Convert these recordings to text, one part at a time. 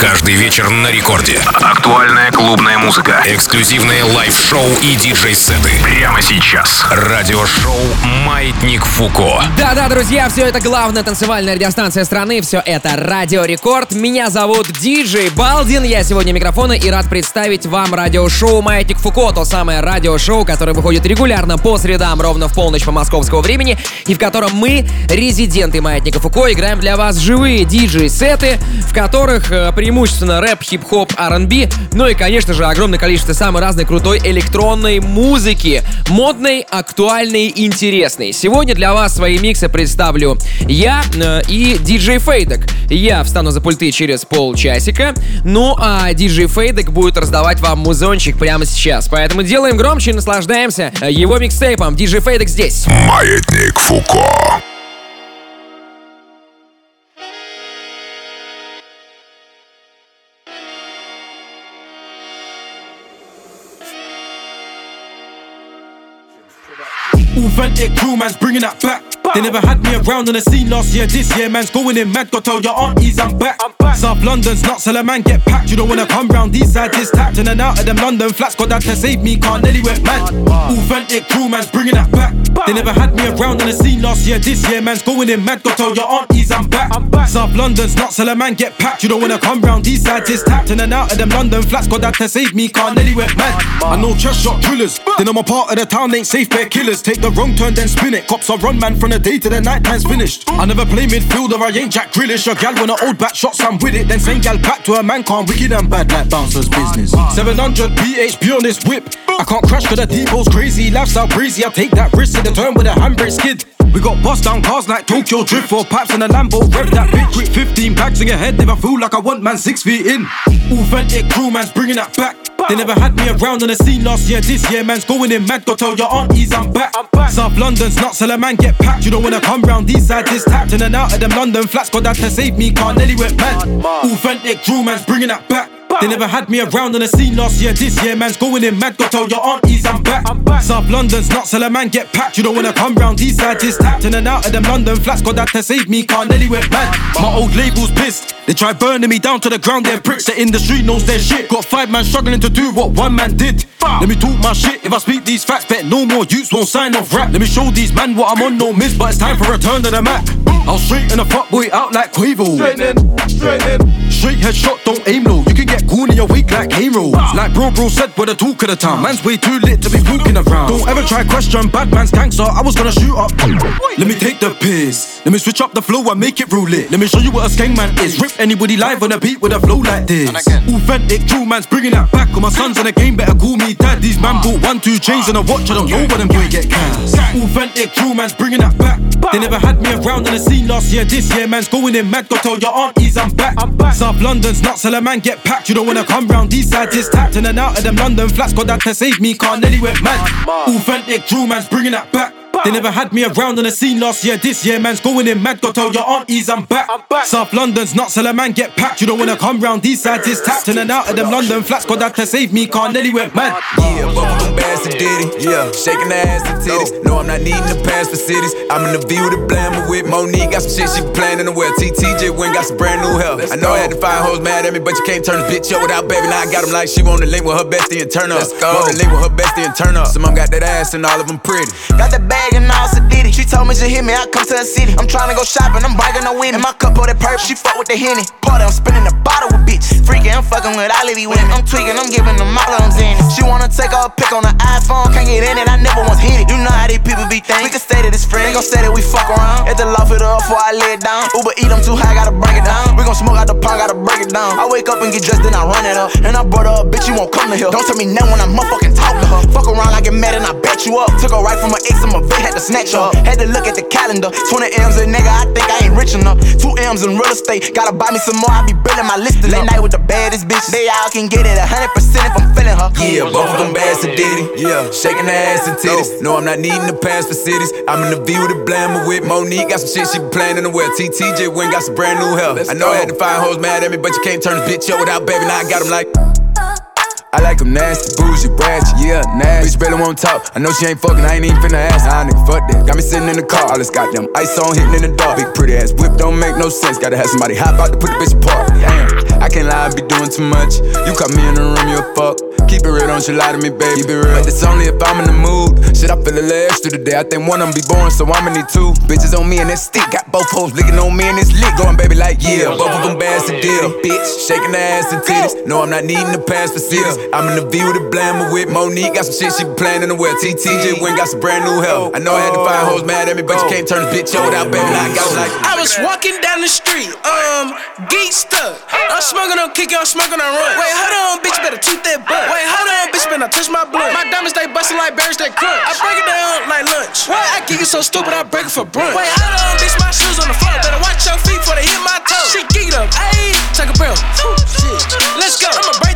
Каждый вечер на рекорде. Актуальная клубная музыка. Эксклюзивные лайв-шоу и диджей-сеты. Прямо сейчас. Радиошоу «Маятник Фуко». Да-да, друзья, все это главная танцевальная радиостанция страны. Все это Радио Рекорд. Меня зовут Диджей Балдин. Я сегодня микрофона и рад представить вам радиошоу «Маятник Фуко». То самое радиошоу, которое выходит регулярно по средам ровно в полночь по московскому времени. И в котором мы, резиденты «Маятника Фуко», играем для вас живые диджей-сеты, в которых э, преимущественно рэп, хип-хоп, R&B, ну и, конечно же, огромное количество самой разной крутой электронной музыки. Модной, актуальной, интересной. Сегодня для вас свои миксы представлю я э, и диджей Фейдек. Я встану за пульты через полчасика, ну а диджей Фейдек будет раздавать вам музончик прямо сейчас. Поэтому делаем громче и наслаждаемся его микстейпом. Диджей Фейдек здесь. Маятник Фуко. Authentic crew, man's bringing that back. They never had me around on the scene last year. This year, man's going in mad. Got tell your aunties I'm back. South London's not so a man get packed. You don't wanna come round these sides, it's tapped. In and out of them London flats, got that to save me. Can't Nelly went mad. Authentic crew, man's bringing that back. They never had me around on the scene last year. This year, man's going in mad. Got tell your aunties I'm back. South London's not so a man get packed. You don't wanna come round these sides, it's tapped. In and out of them London flats, got that to save me. Can't Nelly went mad. I know chest shot drillers. Then I'm a part of the town, ain't safe, bear killers. Take the wrong turn, then spin it. Cops are run man from the day to the night time's finished. I never play midfielder, I ain't Jack Grealish. A gal when I old back shots, I'm with it. Then send gal back to a man, can't wicked and bad like bouncers business. 700 PHP on this whip. I can't crash cause the depot's crazy. Lifestyle breezy, I take that risk in the turn with a handbrake skid. We got bust down cars like Tokyo Drift, four pipes in a Lambo. Rev that bitch with 15 bags in your head. I feel like I want man six feet in. Authentic crew, man's bringing that back. They never had me around on the scene last year. This year, man's going in mad. Go tell your aunties I'm back. South London's nuts, so a man get packed. You don't wanna come round these sides, it's tapped. In and out of them London flats, got that to save me. Can't Nelly went mad. Authentic crew, man's bringing that back. They never had me around on the scene last year. This year, man's going in mad. Go tell your aunties I'm back. South London's so a man get packed. You don't wanna come round these sides, it's tapped. In and out of them London flats, got that to save me. Can't Nelly went mad. My old label's pissed. They try burning me down to the ground. They're bricks. The industry knows their shit. Got five man struggling to do what one man did. Let me talk my shit. If I speak these facts, bet no more youths won't sign off rap. Let me show these man what I'm on. No miss, but it's time for return to the map. I'll straighten a fuck boy out like Quavo. Straighten, straighten. Straight headshot, don't aim low. You can get cool in your wake like Hero. Like bro, bro said, we're the talk of the town. Man's way too lit to be walking around. Don't ever try question bad man's gangster. I was gonna shoot up. Let me take the piss. Let me switch up the flow and make it real lit. Let me show you what a skeng man is. Rip anybody live on a beat with a flow like this. Authentic true man's bringing that back. All my sons in the game better call me dad. These man bought one, two chains and a watch. I don't know what them boy get cast. Authentic true man's bringing that back. They never had me around in the scene last year. This year, man's going in mad. Go tell your aunties I'm back. South London's nuts, so a man get packed. You don't wanna come round these sides, it's tapped. In and out of them London flats, got that to save me. Can't went mad. Authentic true man's bringing that back. They never had me around on the scene last year. This year, man's going in mad. Go tell your aunties I'm back. South London's nuts, so a man get packed. You don't wanna come round these sides, it's tapped. In and out of them London flats, got that to save me. Can't Nelly went mad. Yeah, both of them bass and Diddy. Yeah, shaking the ass and titties. No, I'm not needing to pass for cities. I'm in the view to blammer with Monique. Got some shit she playing in the well. TTJ win got some brand new help. I know I had to find hoes mad at me, but you can't turn this bitch up without baby. Now I got them like she want to link with her bestie and turn up. Let's go. Want to link with her bestie and turn up. Some of them got that ass and all of them pretty. Got the bag and all. She told me to hit me, I come to the city. I'm trying to go shopping, I'm bragging no winning. My cup of that purple, she fuck with the henny. Party, I'm spinning the bottle with bitch. Freaking, I'm fucking with all of these women. I'm tweaking, I'm giving them all them in She wanna take a pic on the iPhone, can't get in it, I never once hit it. You know how these people be thinking. We can say that it's friends, they gon' say that we fuck around. At the loft it up before I lay it down. Uber eat, I'm too high, gotta break it down. We gon' smoke out the pond, gotta break it down. I wake up and get dressed, then I run it up. And I brought her a bitch, you won't come to here. Don't tell me now when I'm motherfucking talk to her. Fuck around, I get mad and I bet you up. Took her right from her ex, I'm a had to snatch her up. Had to look at the calendar. 20 M's a nigga, I think I ain't rich enough. Two M's in real estate. Gotta buy me some more, I be building my list. Late night with the baddest bitch. They all can get it 100% if I'm feeling her. Yeah, both of them bass and Diddy. Yeah, shaking the ass and oh. titties. No, I'm not needing to pass for cities. I'm in the view to blammer with Monique. Got some shit she be playing in the well. TTJ win, got some brand new hell. I know I had to find hoes mad at me, but you can't turn this bitch up without baby. Now I got them like. I like them nasty, bougie, ratchet, yeah, nasty. Bitch barely won't talk. I know she ain't fucking, I ain't even finna ask. Nah, nigga, fuck that. Got me sitting in the car, all this goddamn ice on hitting in the dark. Big pretty ass whip don't make no sense. Gotta have somebody hop out to put the bitch apart. Damn, I I can't lie, I be doing too much. You caught me in the room, you a fuck. Keep it real, don't you lie to me, baby. Keep it real. But it's only if I'm in the mood. Shit, I feel a little the day. I think one of them be born, so I'ma need two. Bitches on me and that stick. Got both hoes licking on me and it's lit. Going, baby, like, yeah. Both of them bad to deal. Bitch, shaking the ass and titties. No, I'm not needing the pass for cities. I'm in the V with a blammer with Monique. Got some shit she be playing in the well. TTJ went got some brand new help. I know I had to find hoes mad at me, but you can't turn this bitch over without baby. Like, I was like, I was walking down the street, um, geek stuck. I'm smoking on kick, I'm smoking on run. Wait, hold on, bitch, better toot that butt. Wait, hold on, bitch, better touch my blood. My diamonds, they bustin' like berries, they crunch. I break it down like lunch. Why I kick it so stupid, I break it for brunch. Wait, hold on, bitch, my shoes on the floor. Better watch your feet before they hit my toes. She geeked up, ayy, take a breath. Shit, let's go. I'ma break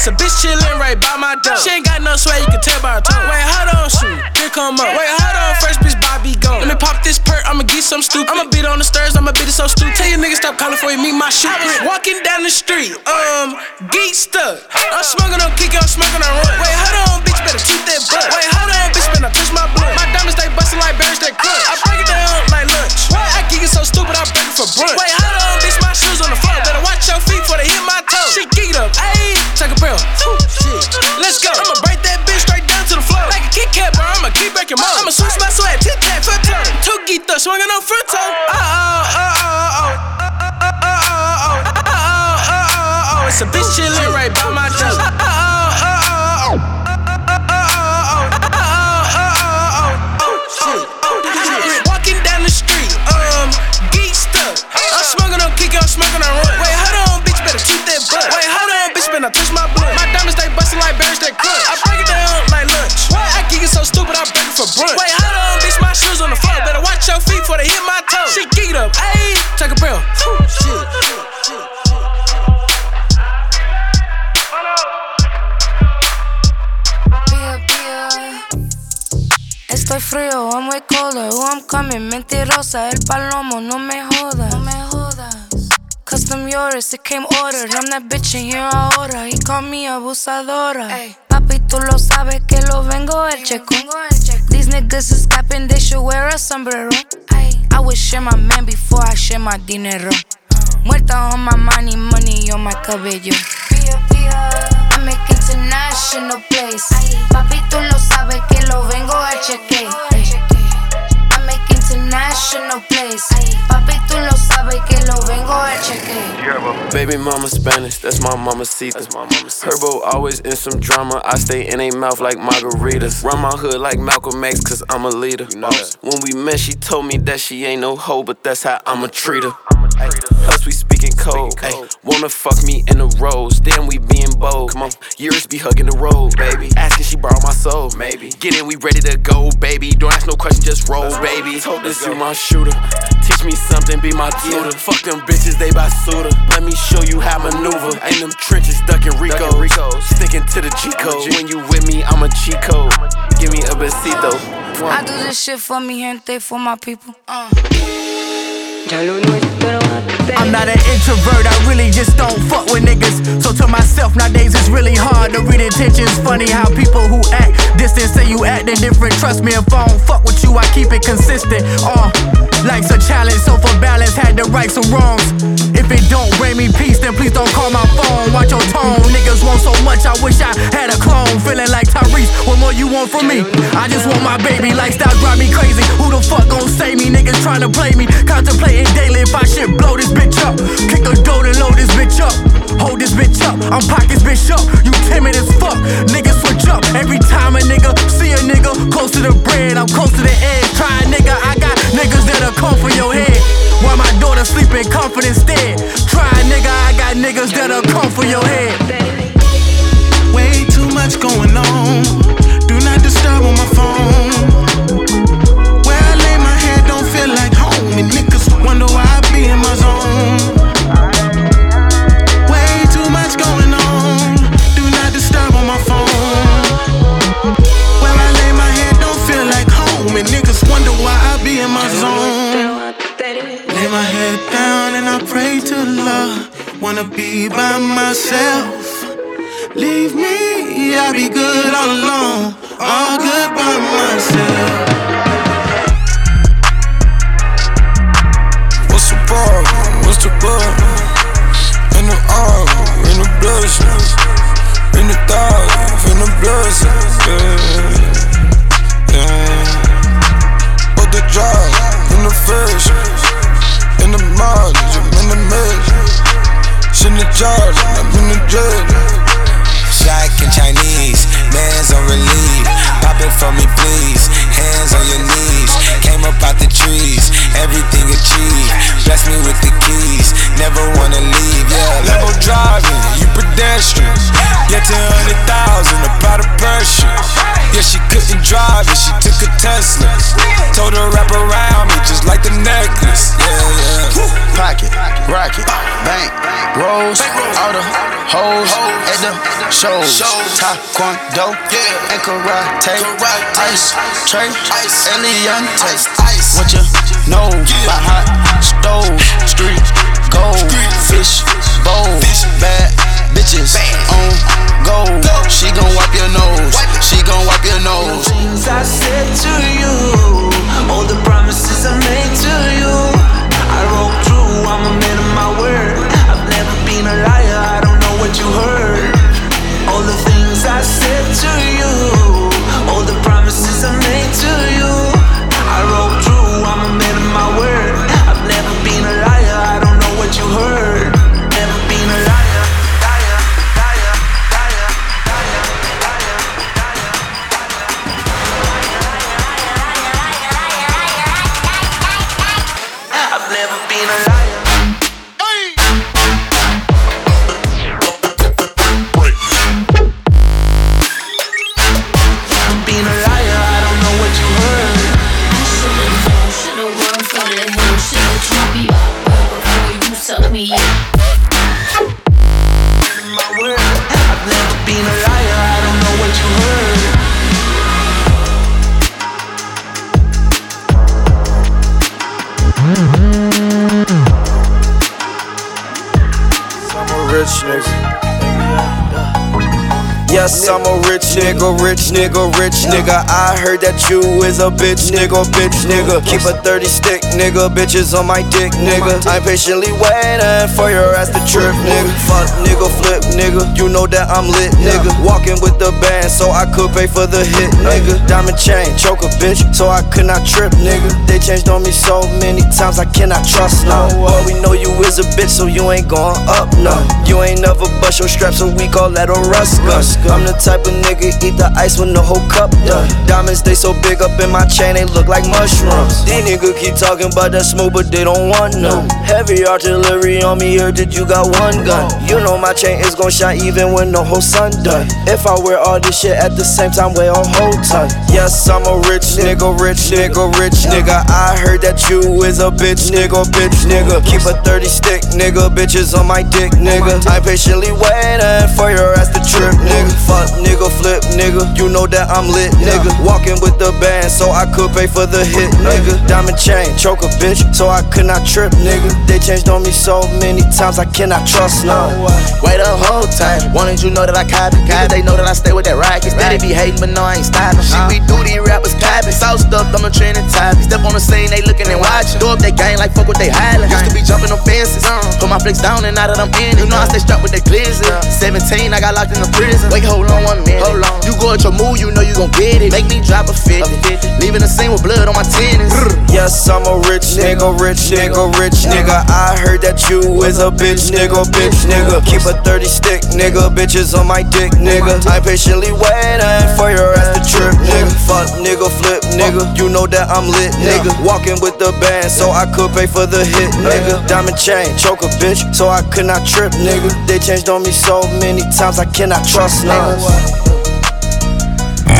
It's a bitch chillin' right by my door. She ain't got no swag, you can tell by her tone. Wait, hold on, shoot, here come up. Wait, hold on, first bitch Bobby go. Let me pop this perk, I'ma get some stupid. I'ma beat on the stairs, I'ma beat it so stupid. Tell your niggas stop calling for you, meet my shoot. Walking down the street, um, geek stuck. I'm smoking on kick, I'm smoking on run. Wait, hold on, bitch, better keep that butt. Wait, hold on, bitch, better touch my blood. My diamonds, they bustin' like berries, they crunch. I break it down like lunch. I kick it so stupid, I break it for brunch. Wait, hold on, bitch, my shoes on the floor. Better watch your feet before they hit my. She geeked up, ayy, take a breath. Let's go. I'ma break that bitch straight down to the floor. Like a Kit Kat, bro, I'ma keep breaking more. I'ma switch my swag, tit tat, foot toe. Two geeked up, swinging on front toe. Uh oh, uh oh, uh oh. Uh oh, uh oh, uh oh, uh oh. It's a bitch chillin' right by my door. Uh oh, uh oh, uh oh. Walking down the street, um, geek stuck. I'm smoking on kick, I'm smoking on bitch, better touch my blood. My diamonds, they bustin' like berries, they crunch. I break it down like lunch. Why I kick it so stupid, I break it for brunch. Wait, hold on, bitch, my shoes on the floor. Better watch your feet before they hit my toes. She geeked up, ayy, take a breath. Shit. Pía, pía. Estoy frío, I'm way colder. Who I'm coming, mentirosa. El palomo, no me jodas. No me jodas. Custom yours, it came ordered. I'm that bitch in here ahora. He called me abusadora. Papi, tú lo sabes que lo vengo el checo. These niggas is capping, they should wear a sombrero. I would share my man before I share my dinero. Muerta on my money, money on my cabello. I make international place. Papi, tú lo sabes que lo vengo a chequear. I make international place. Papi, tú lo sabes que lo vengo a chequear. Baby mama Spanish, that's my mama see. That's my mama Herbo always in some drama. I stay in a mouth like margaritas. Run my hood like Malcolm X, cause I'm a leader. You know. When we met, she told me that she ain't no hoe, but that's how I'ma treat her. Plus we speaking code. Ay, wanna fuck me in the rose, then we being bold. Come on, yours be hugging the road, baby. Asking she borrow my soul, maybe. Get in, we ready to go, baby. Don't ask no question, just roll, baby. Told this you my shooter. Teach me something, be my tutor. Fuck them bitches, they buy suitor. Let me show you how maneuver. Ain't them trenches ducking Rico. Sticking to the G code. When you with me, I'm a cheat code. Give me a besito. I do this shit for me, gente, for my people. Uh. I'm not an introvert, I really just don't fuck with niggas. So to myself, nowadays it's really hard to read intentions. Funny how people who act distant say you acting different. Trust me, if I don't fuck with you, I keep it consistent. Uh, life's a challenge, so for balance, had to right some wrongs. It don't bring me peace, then please don't call my phone. Watch your tone. Niggas want so much, I wish I had a clone. Feeling like Tyrese, what more you want from me? I just want my baby lifestyle drive me crazy. Who the fuck gon' save me? Niggas tryna play me. Contemplating daily if I should blow this bitch up. Kick the door and load this bitch up. Hold this bitch up. I'm pockets bitch up. You timid as fuck. Niggas switch up. Every time a nigga see a nigga close to the bread, I'm close to the edge. Try a nigga, I got niggas that'll come for your head. While my daughter sleep in comfort instead. Try nigga, I got niggas that'll come for your head. Way too much going on. Do not disturb on my phone. wanna be by myself. Leave me, I'll be good all alone, all good by myself. What's the problem? What's the problem? In the arm, in the blushes, in the thighs, in the blushes, yeah, yeah. But the drive, in the fish, in the mind charge, I'm in the dread. Shaq in Chinese, man's on relief. Pop it for me, please. Hands on your knees. Came up out the trees, everything achieved. Bless me with the keys, never wanna leave. Yeah, Lambo driving, you pedestrian. Get to hundred thousand, a pressure. Yeah, she couldn't drive it, she took a Tesla. Told her wrap around me just like the necklace. Yeah, yeah. Pocket, rocket, bank, rolls, all the hoes at the shows. Taekwondo and karate, ice tray, Eliante. What you know about hot stoves, street gold, fish bowl, bad bitches on go. She gon' wipe your nose, she gon' wipe your nose. I said to you, a bitch nigga, bitch nigga. Keep a 30 stick nigga, bitches on my dick nigga. I'm patiently waiting for your ass to trip nigga. Fuck nigga, flip nigga. You know that I'm lit nigga. Walking with the band so I could pay for the hit nigga. Diamond chain, choke a bitch so I could not trip nigga. They changed on me so many times I cannot trust no. But we know you is a bitch so you ain't going up no. You ain't never bust your straps so we call that a rust gun. I'm the type of nigga eat the ice when the whole cup done. Diamonds they so big up in my chain they look like mushrooms. These niggas keep talking about that smoke but they don't want none. Heavy artillery on me heard that you got one gun. You know my chain is gon' shine even when the whole sun done. If I wear all this shit at the same time wear a whole ton. Yes I'm a rich nigga, rich nigga, rich nigga. I heard that you is a bitch nigga, bitch nigga. Keep a 30 stick nigga, bitches on my dick nigga. I'm patiently waiting for your ass to trip nigga. Fuck nigga, flip nigga. You know that I'm lit nigga. Walking with the band so I could pay for the hit nigga. Diamond chain, choke a bitch so I could not trip nigga. They changed on me so many times I cannot trust no. Wait the whole time. Wanted you know that I copy. Niggas, they know that I stay with that racket. they be hating, but no, I ain't stopping. Shit, we do these rappers capping. Sauce stuff, I'm a trending topic. Step on the scene, they looking and watching. Do up they gang like fuck what they highlight. Used to be jumping on fences. Put my flicks down and now that I'm in it. You know I stay strapped with the glizzy. 17, I got locked in the prison. Wait, hold on one minute. Hold on. You go at your move, you know you gon' get it. Make me drop a 50. Leaving the scene with blood on my tennis. Yes, I'm a rich nigga, rich nigga, rich nigga. I heard that you is a bitch nigga, bitch nigga. Keep a 30 stick nigga, bitches on my dick nigga. I'm patiently waiting for your ass to trip nigga. Fuck nigga, flip nigga. You know that I'm lit nigga. Walking with the band so I could pay for the hit nigga. Diamond chain, choke a bitch so I could not trip nigga. They changed on me so many times I cannot trust niggas.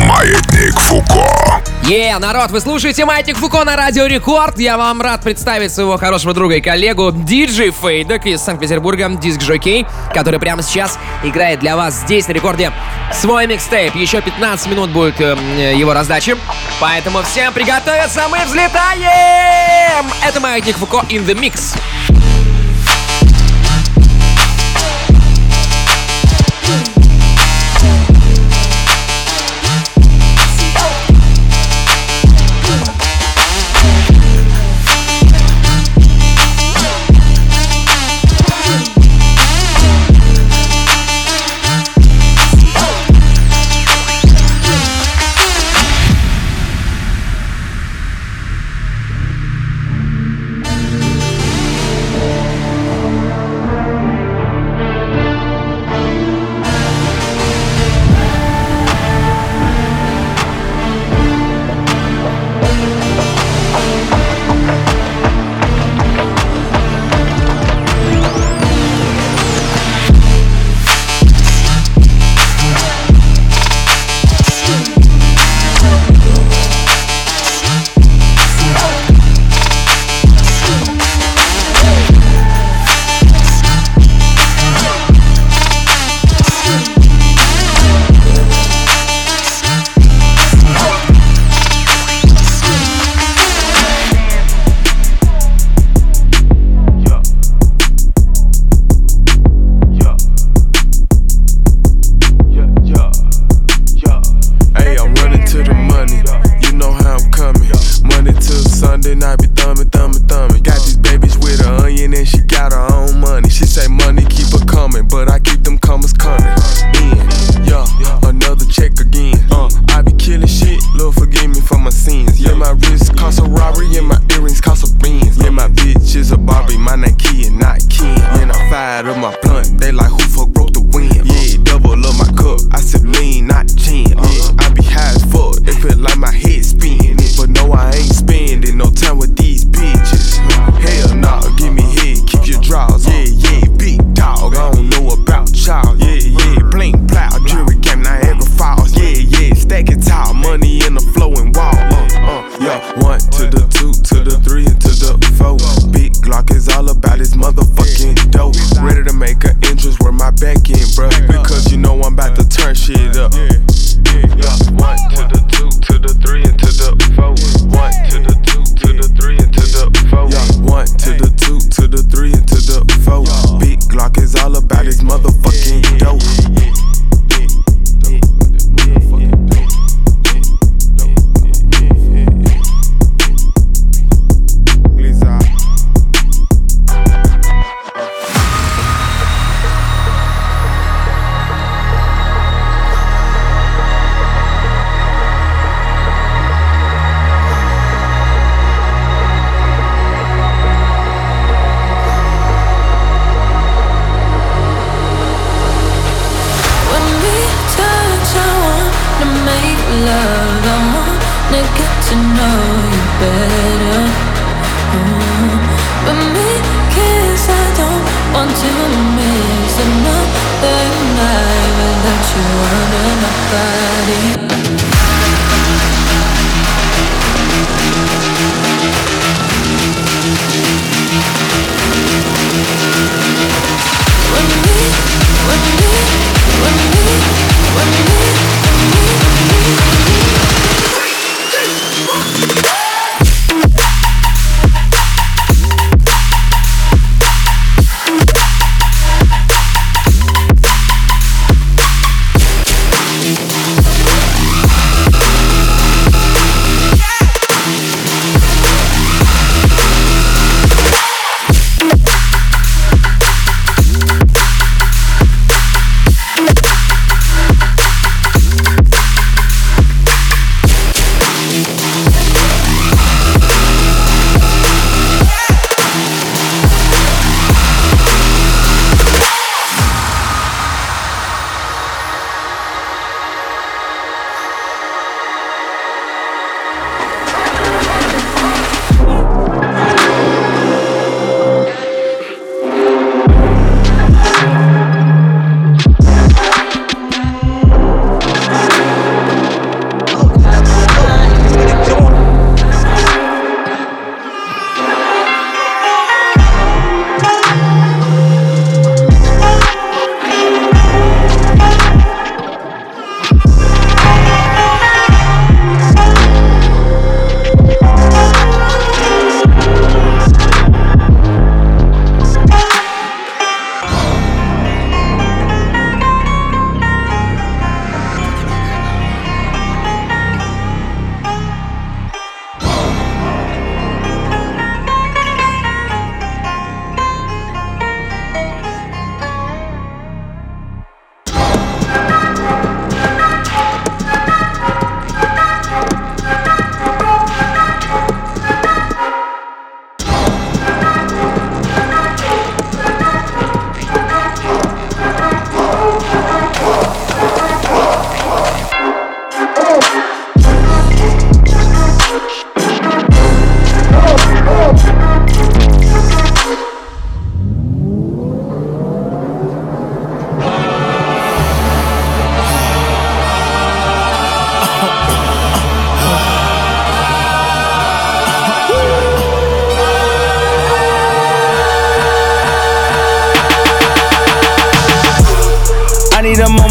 Маятник Фуко. Е, народ, вы слушаете Маятник Фуко на Радио Рекорд. Я вам рад представить своего хорошего друга и коллегу Диджей Фейдек из Санкт-Петербурга, диск Жокей, который прямо сейчас играет для вас здесь на рекорде свой микстейп. Еще 15 минут будет э, его раздачи, поэтому всем приготовиться, мы взлетаем! Это Маятник Фуко in the Mix.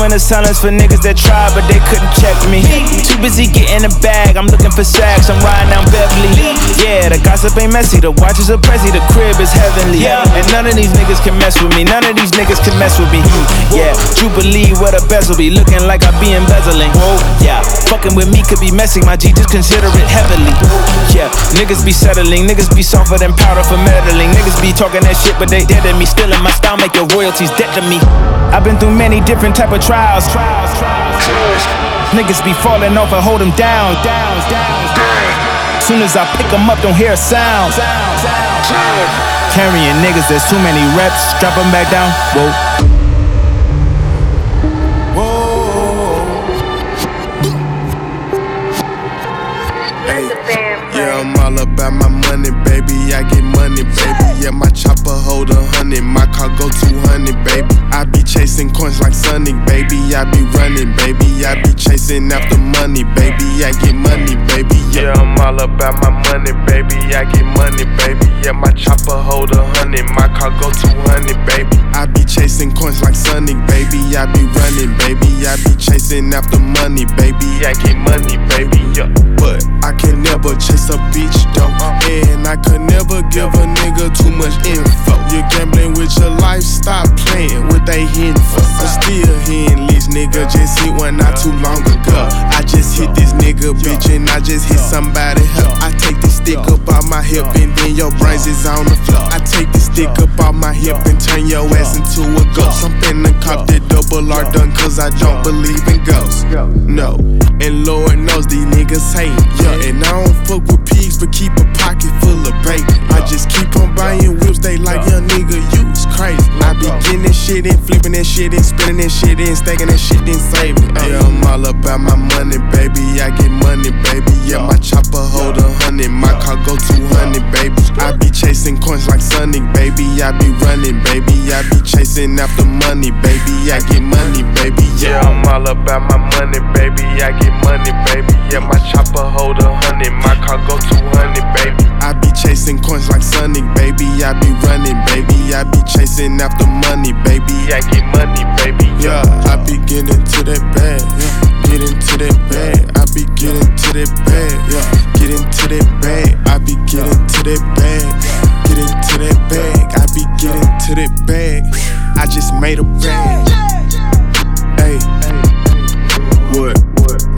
Moment of silence for niggas that tried, but they couldn't check me. Too busy getting a bag, I'm looking for sacks, I'm riding down Beverly. Yeah, the gossip ain't messy, the watches are pressy, the crib is heavenly. And none of these niggas can mess with me, none of these niggas can mess with me. Yeah, Jubilee, where the bezel be, looking like I be embezzling. Whoa, yeah, fucking with me could be messy, my G, just consider it heavily. Yeah, niggas be settling, niggas be softer than powder for meddling. Niggas be talking that shit, but they dead to me. Still in my style, make your royalties dead to me. I've been through many different type of trials. Niggas be falling off and hold them down. Soon as I pick them up, don't hear a sound. Carrying niggas, there's too many reps. Drop them back down. Whoa. Yeah, I'm all about my money, baby. I get money, baby. Yeah, my chopper hold a hundred, my car go 200, baby. I be chasing coins like Sonic, baby. I be running, baby. I be chasing after money, baby. I get money, baby. Yeah, I'm all about my money, baby. I get money, baby. Yeah, my chopper hold a hundred, my car go 200, baby. I be chasing coins like Sonic, baby. I be running, baby. I be chasing after money, baby. I get money, baby. Yeah, but I can never chase a bitch though, and I could never give a nigga too much info. You're gambling with your life, stop playing with they info. I'm still hitting nigga, just hit one not too long ago. I just hit this nigga, bitch, and I just hit somebody help. I take this stick up out my hip, and then your brains is on the floor. I take this stick up out my hip and turn your ass into a ghost. I'm finna cop that double R done, cause I don't believe in ghosts. No, and Lord knows these niggas hate. Yeah, and I don't fuck with pigs, but keep a pocket full of bacon. I just keep on buying whips, they like young nigga, is crazy. I be getting that shit and flipping that shit and spinning that shit and stacking that shit and saving. Yeah, I'm all about my money, baby. I get money, baby. Yeah, my chopper hold a hundred, my car go 200, baby. I be chasing coins like Sonic, baby. I be running, baby. I be chasing after money, baby. I get money, baby. Yeah, I'm all about my money, baby. I get money, baby. Yeah, my chopper hold a hundred, my car go 200, baby. I be chasing coins like Sonic, baby. I be running, baby. I be chasing after money, baby. I get money, baby. Yeah, I be getting to that bag. Yeah, get into that bag. I be getting to that bag. Yeah, get into that bag. I be getting to that bag. Get into that bag. I be getting to that bag. I just made a bag.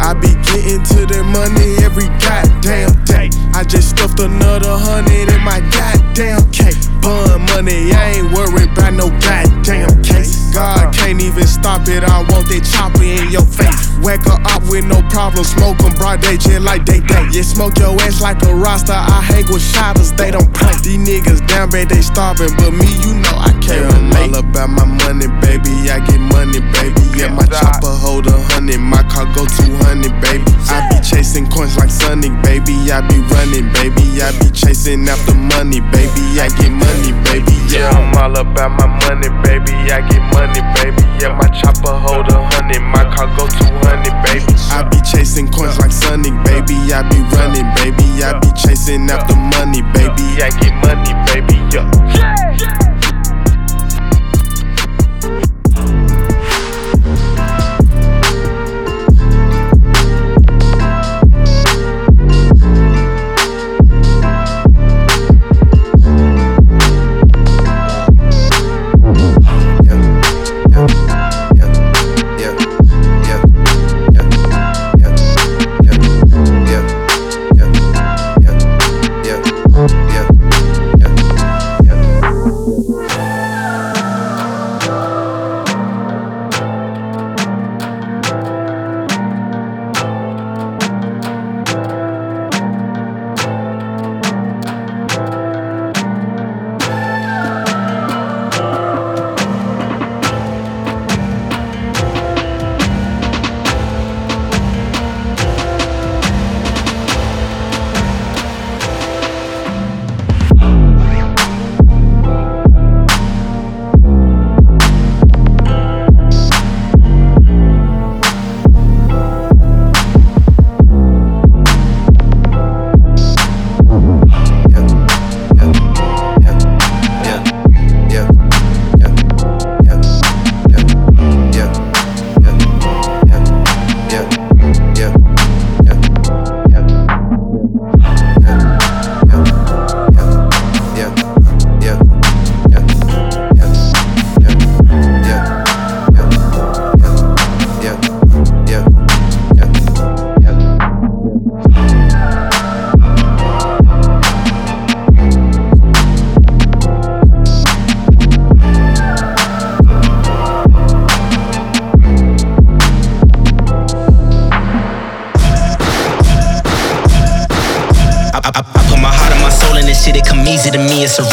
I be getting to that money every goddamn day. I just stuffed another hundred in my goddamn cake. Bun money, I ain't worried about no goddamn case. God can't even stop it. I want that chopper in your face. Whack her up with no problem. Smoke 'em broad day, just like they day. Yeah, smoke your ass like a roster. I hang with shotters, they don't play. These niggas down bad, they starving. But me, you know I can't relate. All about my money, baby. I get money, baby. Yeah, my chopper hold a hundred. My car go 200, baby. I be chasing coins like Sonic, baby. I be running, baby. I be chasing after money, baby. I get money, baby. Yeah, I'm all about my money, baby. I get money, baby. Yeah, my chopper hold a hundred. My car go 200, baby. I be chasing coins like Sonic, baby. I be running, baby. I be chasing after money, baby. I get money, baby. Yeah.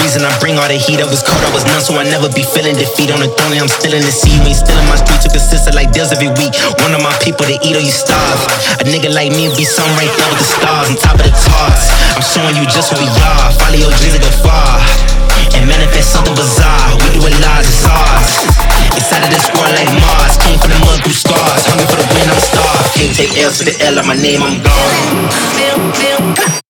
Reason I bring all the heat. I was cold, I was numb, so I never be feeling defeat. On the throne, I'm still in the sea. You ain't still in my streets, you consistent like deals every week. One of my people to eat or you starve. A nigga like me be some right there with the stars on top of the charts. I'm showing you just who we are. Follow your dreams and go far. And manifest something bizarre. We do it lies, it's ours. Inside of this world like Mars. Came from the mud through stars. Hungry for the win, I'm starved. Can't take L to the L of my name, I'm gone.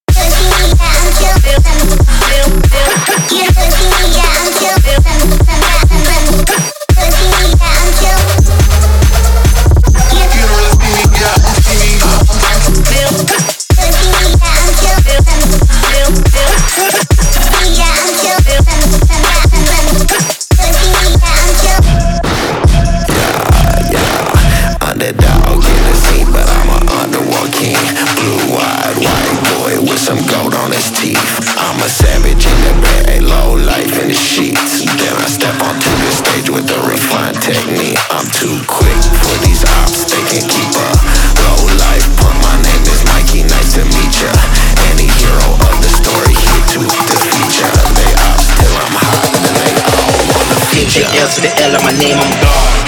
The sheets. Then I step onto the stage with a refined technique. I'm too quick for these ops, they can keep up. Low life, but my name is Mikey, nice to meet ya. Any hero of the story here to defeat ya. They ops till I'm hot, then they all wanna feature. L to the L of my name, I'm gone.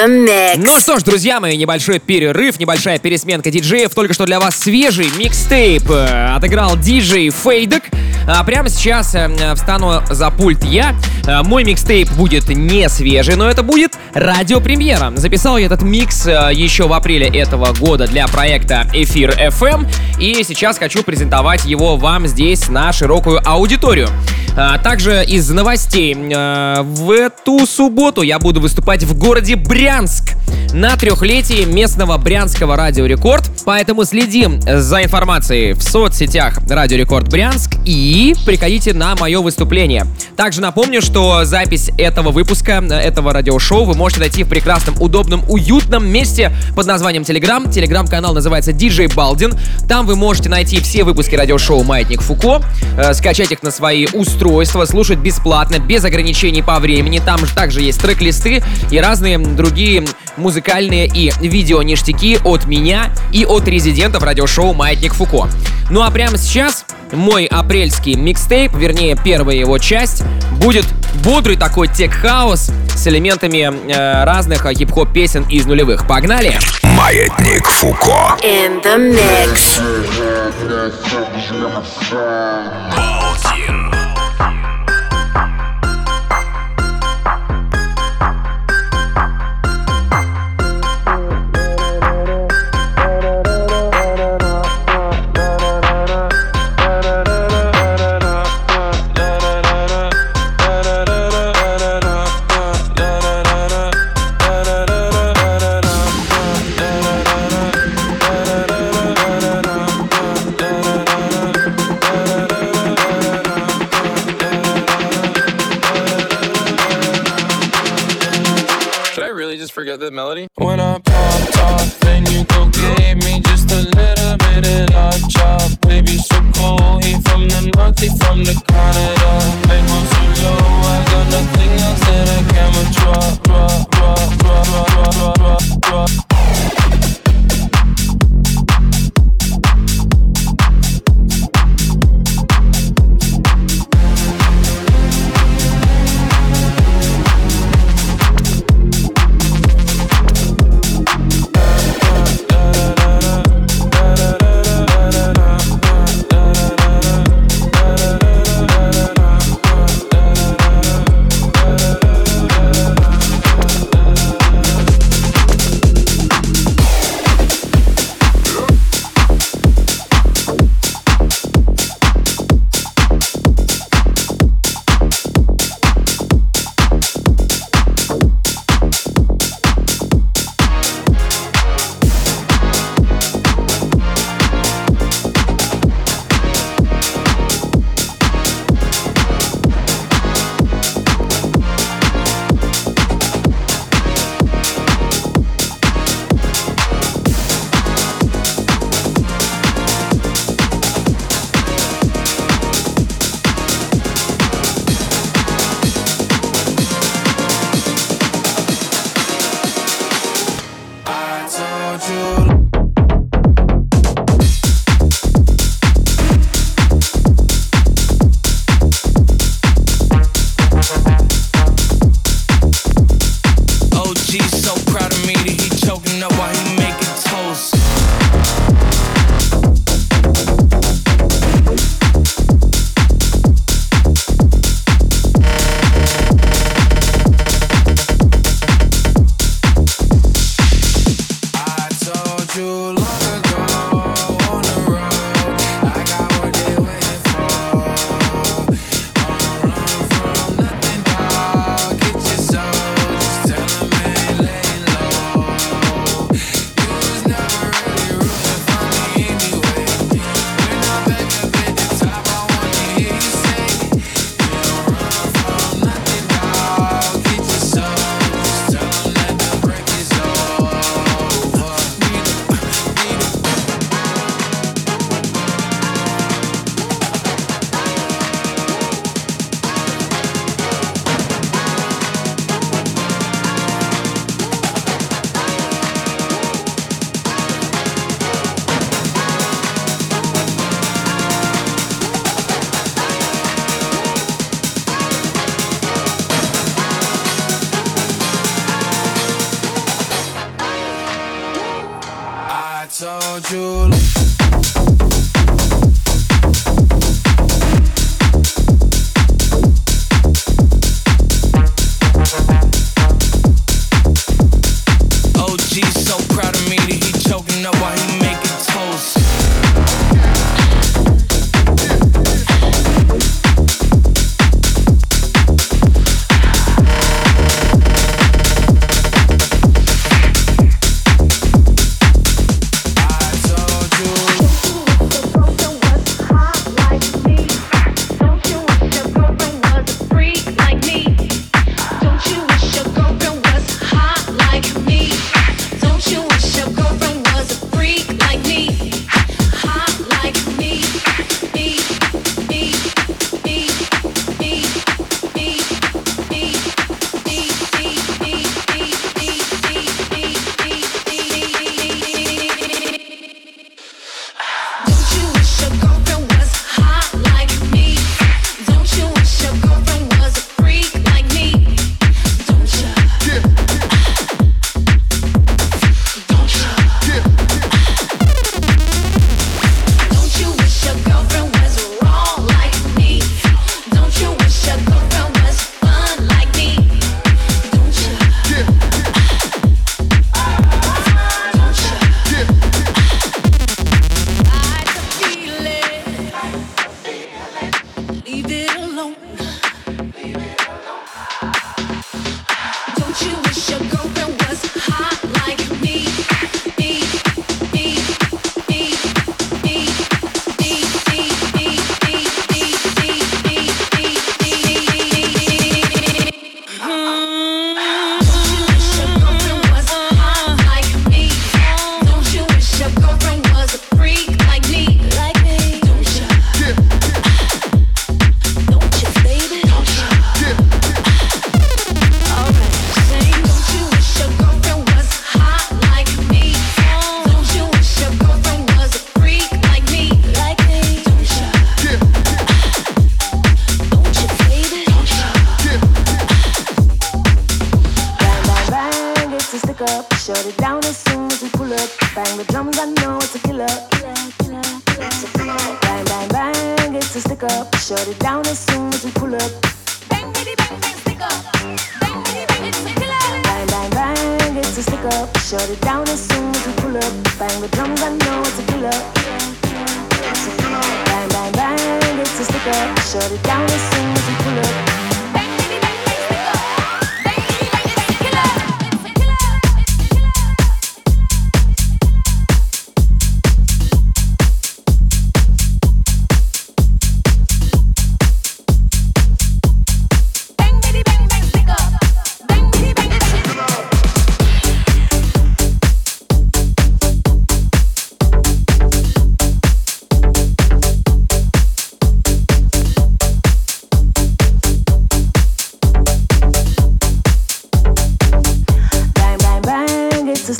In the mix. Ну что ж, друзья мои, небольшой перерыв, небольшая пересменка диджеев. Только что для вас свежий микстейп э, отыграл диджей Фейдек. А прямо сейчас э, встану за пульт я. Э, Мой микстейп будет не свежий, но это будет радиопремьера. Записал я этот микс еще в апреле этого года для проекта Эфир FM. И сейчас хочу презентовать его вам здесь на широкую аудиторию. А, Также из новостей. В эту субботу я буду выступать в городе Брянск на трехлетии местного брянского Радио Рекорд. Поэтому следим за информацией в соцсетях Радио Рекорд Брянск и приходите на мое выступление. Также напомню, что запись этого выпуска, этого радиошоу вы можете найти в прекрасном, удобном, уютном месте под названием Telegram. Телеграм-канал называется DJ Балдин. Там вы можете найти все выпуски радиошоу «Маятник Фуко», э, скачать их на свои устройства, слушать бесплатно, без ограничений по времени. Там же также есть трек-листы и разные другие музыкальные и видео-ништяки от меня и от резидентов радиошоу «Маятник Фуко». Ну а прямо сейчас мой апрельский микстейп, вернее первая его часть, будет бодрый такой тек-хаус с элементами э, разных э, хип-хоп песен из нулевых. Погнали! Маятник Фуко. In the mix. Should the melody? When I popped off, then you go gave me just a little bit of love chop. Baby, so cold, he from the north, he from the Canada. I go so low, I got nothing else that I can withdraw.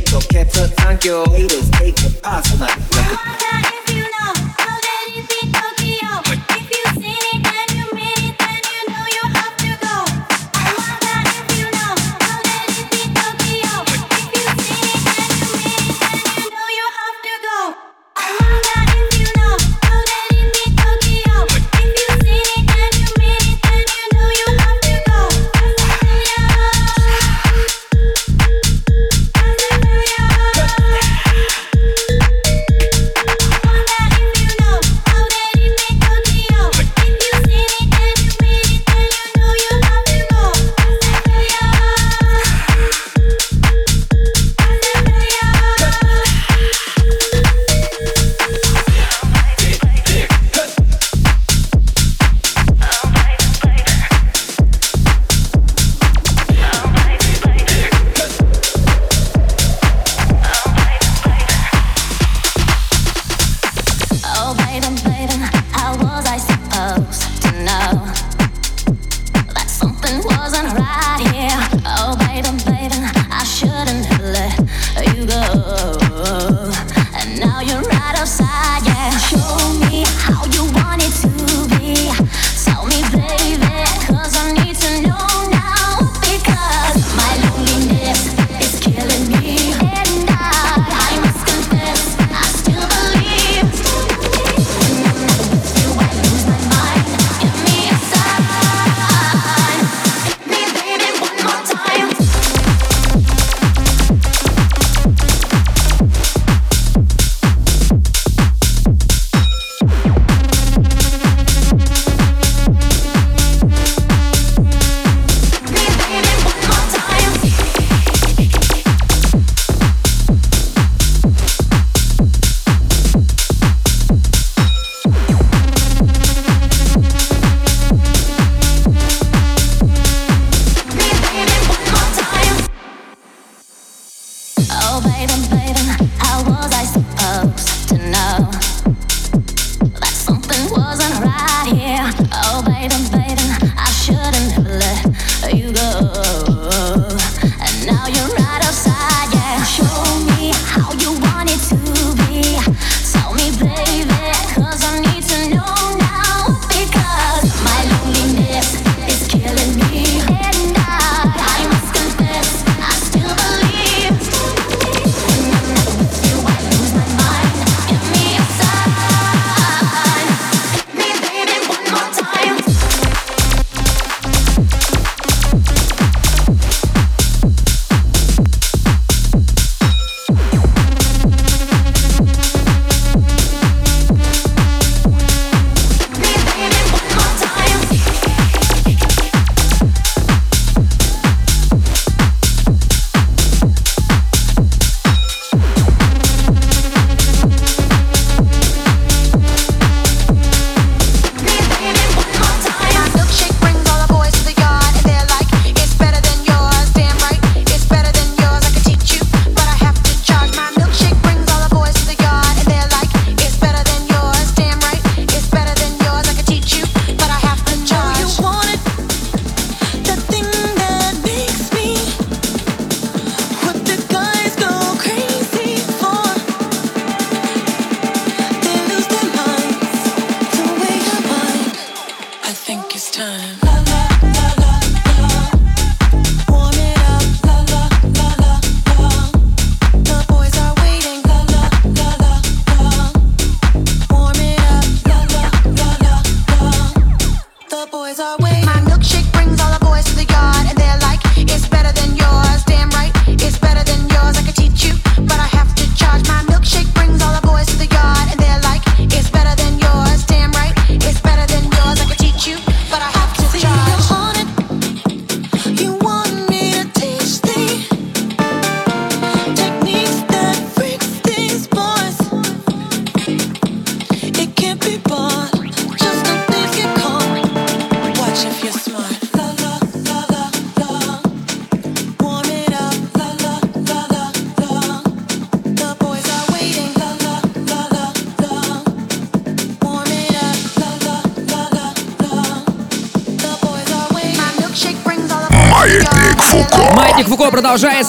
take your che per anche io e lo steak pasta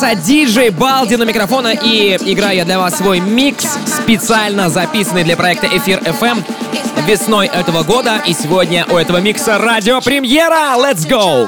продолжается. Диджей Балди на микрофона и играю я для вас свой микс, специально записанный для проекта Эфир FM весной этого года. И сегодня у этого микса радиопремьера. Let's go!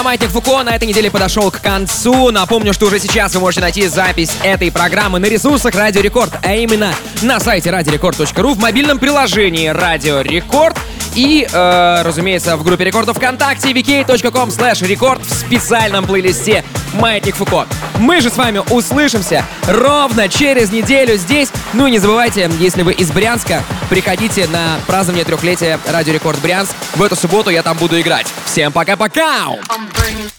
Друзья, Маятник Фуко на этой неделе подошел к концу. Напомню, что уже сейчас вы можете найти запись этой программы на ресурсах Радио Рекорд, а именно на сайте радиорекорд.ру в мобильном приложении Радио Рекорд И, э, разумеется, в группе рекордов ВКонтакте vk.com slash рекорд в специальном плейлисте Маятник Фуко. Мы же с вами услышимся ровно через неделю здесь. Ну и не забывайте, если вы из Брянска, приходите на празднование трехлетия Радио Рекорд Брянск. В эту субботу я там буду играть. Всем пока-пока!